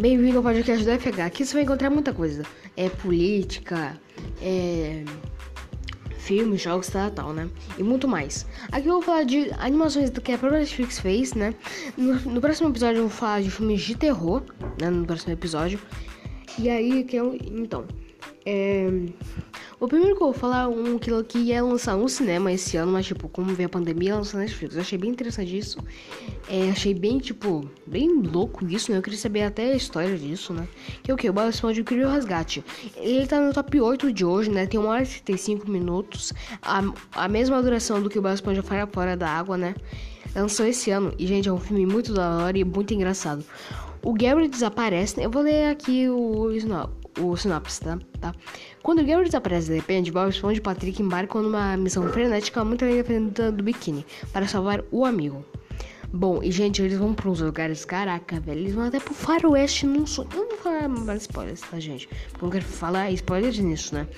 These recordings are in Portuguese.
Bem-vindo ao podcast do FH. Aqui você vai encontrar muita coisa. É política, é filmes, jogos, tal, tal, né? E muito mais. Aqui eu vou falar de animações que a própria Netflix fez, né? No, no próximo episódio eu vou falar de filmes de terror, né? No próximo episódio. E aí, que eu, então, é... O primeiro que eu vou falar é um que, que ia lançar no cinema esse ano, mas tipo, como veio a pandemia, lançou na Netflix. Eu achei bem interessante isso. É, achei bem, tipo, bem louco isso, né? Eu queria saber até a história disso, né? Que é o que? O Bob Esponja Incrível Resgate. Ele tá no top 8 de hoje, né? Tem 1 hora e 35 minutos. A, a mesma duração do que o Bob Esponja fora fora da água, né? Lançou esse ano. E, gente, é um filme muito da hora e muito engraçado. O Gary desaparece. Né? Eu vou ler aqui o, o sinopse, tá? tá? Quando o Gary desaparece de repente, Bob Esponja e Patrick embarcam numa missão frenética muito independente do biquíni para salvar o amigo. Bom, e gente, eles vão para uns lugares, caraca, velho, eles vão até pro faroeste num sonho. Eu não vou falar mais spoilers, tá, gente? Porque eu não quero falar spoilers nisso, né?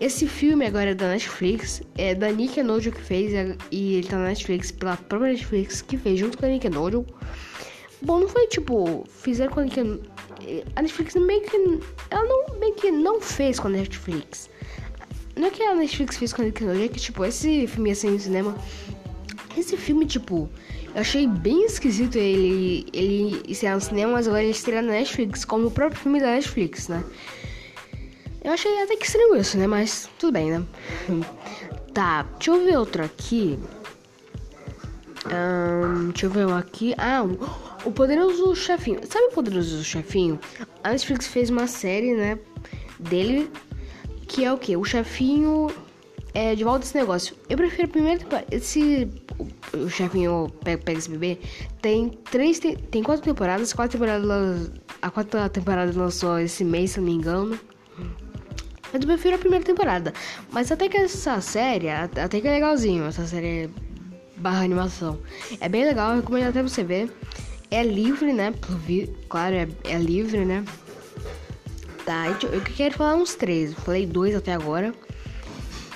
Esse filme agora é da Netflix, é da Nick que fez, e ele tá na Netflix, pela própria Netflix que fez junto com a Nick. Bom, não foi tipo, fizeram a Nick a Netflix meio que. Ela não, meio que não fez com a Netflix. Não é que a Netflix fez com a Netflix, é que, tipo, esse filme ia sair no cinema. Esse filme, tipo, eu achei bem esquisito ele, ele estrear no cinema, mas agora ele estreia na Netflix, como o próprio filme da Netflix, né? Eu achei até que estranho isso, né? Mas tudo bem, né? tá, deixa eu ver outro aqui. Um, deixa eu ver um aqui. Ah, um, o Poderoso Chefinho. Sabe o Poderoso Chefinho? A Netflix fez uma série, né? Dele. Que é o que? O chefinho é de volta desse negócio. Eu prefiro primeiro. Esse. O, chefinho pega, esse bebê. Tem três. Tem, tem quatro temporadas. Quatro temporadas. A quarta temporada lançou esse mês, se não me engano. Mas eu prefiro a primeira temporada. Mas até que essa série. Até que é legalzinho. Essa série barra animação. É bem legal, recomendo até você ver. É livre, né? Claro, é, é livre, né? Tá, eu quero falar uns três. falei dois até agora.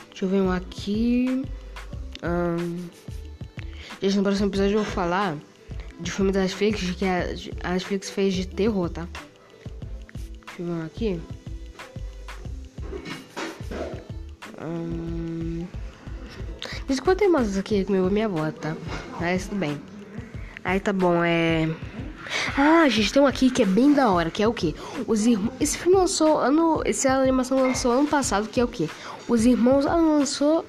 Deixa eu ver um aqui. Um... Gente, no próximo episódio eu vou falar de filme da Netflix que a Netflix fez de terror, tá? Deixa eu ver um aqui. Um... Desculpa ter mais aqui comigo minha avó, tá? Mas tudo bem. Aí tá bom, é. Ah, gente, tem um aqui que é bem da hora, que é o quê? Os irmãos. Esse filme lançou ano. Essa animação lançou ano passado, que é o quê? Os irmãos. Ah, lançou.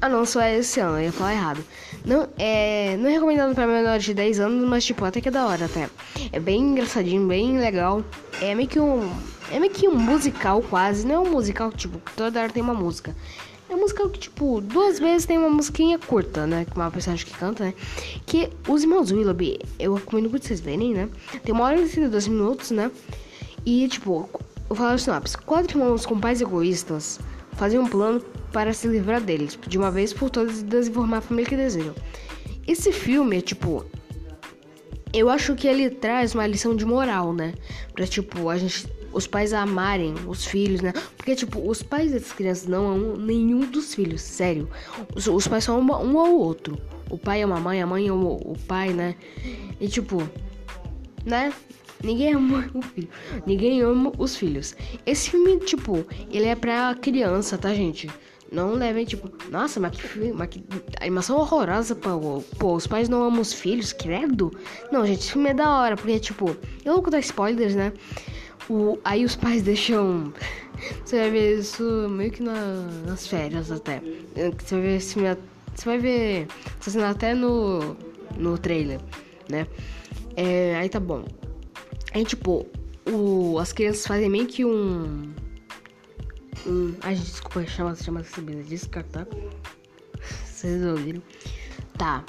Ah, não, só é esse ano, eu ia falar errado. Não é, não é recomendado para menores de 10 anos, mas tipo, até que é da hora até. É bem engraçadinho, bem legal. É meio que um. É meio que um musical quase. Não é um musical, tipo, toda hora tem uma música. É música que, tipo, duas vezes tem uma musiquinha curta, né? Com uma personagem que canta, né? Que os irmãos Willoughby, eu recomendo muito vocês verem, né? Tem uma hora e 32 minutos, né? E, tipo, eu falo sinopse. Quatro irmãos com pais egoístas fazem um plano para se livrar deles, de uma vez por todas e desinformar a família que desejam. Esse filme é, tipo... Eu acho que ele traz uma lição de moral, né? Pra, tipo, a gente os pais amarem os filhos, né? Porque, tipo, os pais dessas crianças não amam nenhum dos filhos, sério. Os, os pais são uma, um ao outro. O pai ama a mãe, a mãe ama o, o pai, né? E, tipo, né? Ninguém ama o filho. Ninguém ama os filhos. Esse filme, tipo, ele é pra criança, tá, gente? Não levem, tipo, nossa, mas que filme, mas que animação horrorosa, pô. Pô, os pais não amam os filhos, credo. Não, gente, esse filme é da hora, porque, tipo, eu vou contar spoilers, né? O, aí os pais deixam. Você vai ver isso meio que na, nas férias até. Você vai ver esse Você vai ver essa cena até no, no trailer, né? É, aí tá bom. Aí tipo, o, as crianças fazem meio que um. um ai, desculpa, chama, chama essa bebida descartar. Vocês ouviram? Tá.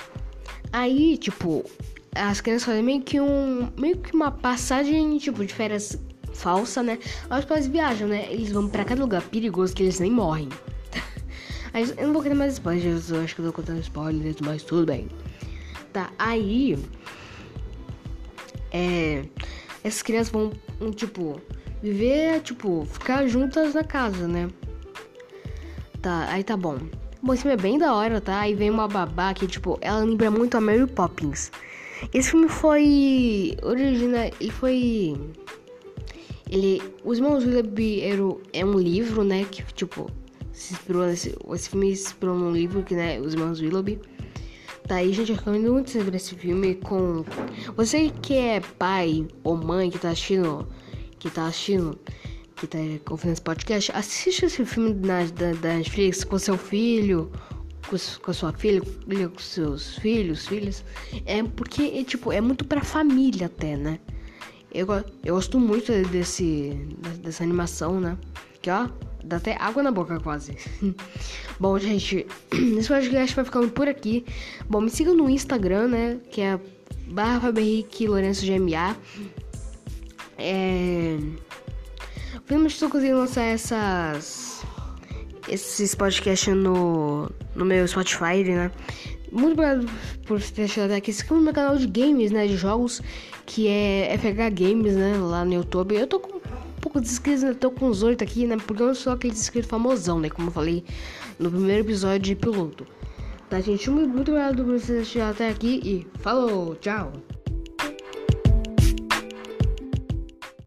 Aí, tipo, as crianças fazem meio que um. meio que uma passagem, tipo, de férias falsa, né? Os pais viajam, né? Eles vão pra cada lugar perigoso que eles nem morrem. eu não vou contar mais spoilers, eu acho que eu tô contando spoilers, mas tudo bem. Tá, aí. É. Essas crianças vão, um, tipo, viver, tipo, ficar juntas na casa, né? Tá, aí tá bom. Bom, esse filme é bem da hora, tá? Aí vem uma babá que, tipo, ela lembra muito a Mary Poppins. Esse filme foi. Original. Ele foi. Ele. Os Irmãos Willoughby é um livro, né? Que tipo. Se inspirou nesse. Esse filme se inspirou num livro que, né? Os Irmãos Willoughby. Daí, gente, eu recomendo muito ver esse filme com. Você que é pai ou mãe que tá assistindo. Que tá assistindo. Que tá ouvindo esse podcast, assiste esse filme na, da, da Netflix com seu filho, com, com a sua filha, com seus filhos, filhas. É porque, é, tipo, é muito pra família até, né? Eu, eu gosto muito desse, dessa animação, né? Que, ó, dá até água na boca quase. Bom, gente, esse podcast vai ficando por aqui. Bom, me siga no Instagram, né? Que é barra Henrique Lourenço GMA. É... Finalmente estou conseguindo lançar essas... Esses podcasts no, no meu Spotify, né? Muito obrigado por ter chegado aqui. Esse aqui é o meu canal de games, né? De jogos, que é FH Games, né? Lá no YouTube. Eu tô com pouco de inscritos, né? Tô com uns oito aqui, né? Porque eu não sou aquele inscrito famosão, né? Como eu falei no primeiro episódio de piloto. Tá, gente? Muito, muito obrigado por vocês chegar até aqui e falou, tchau!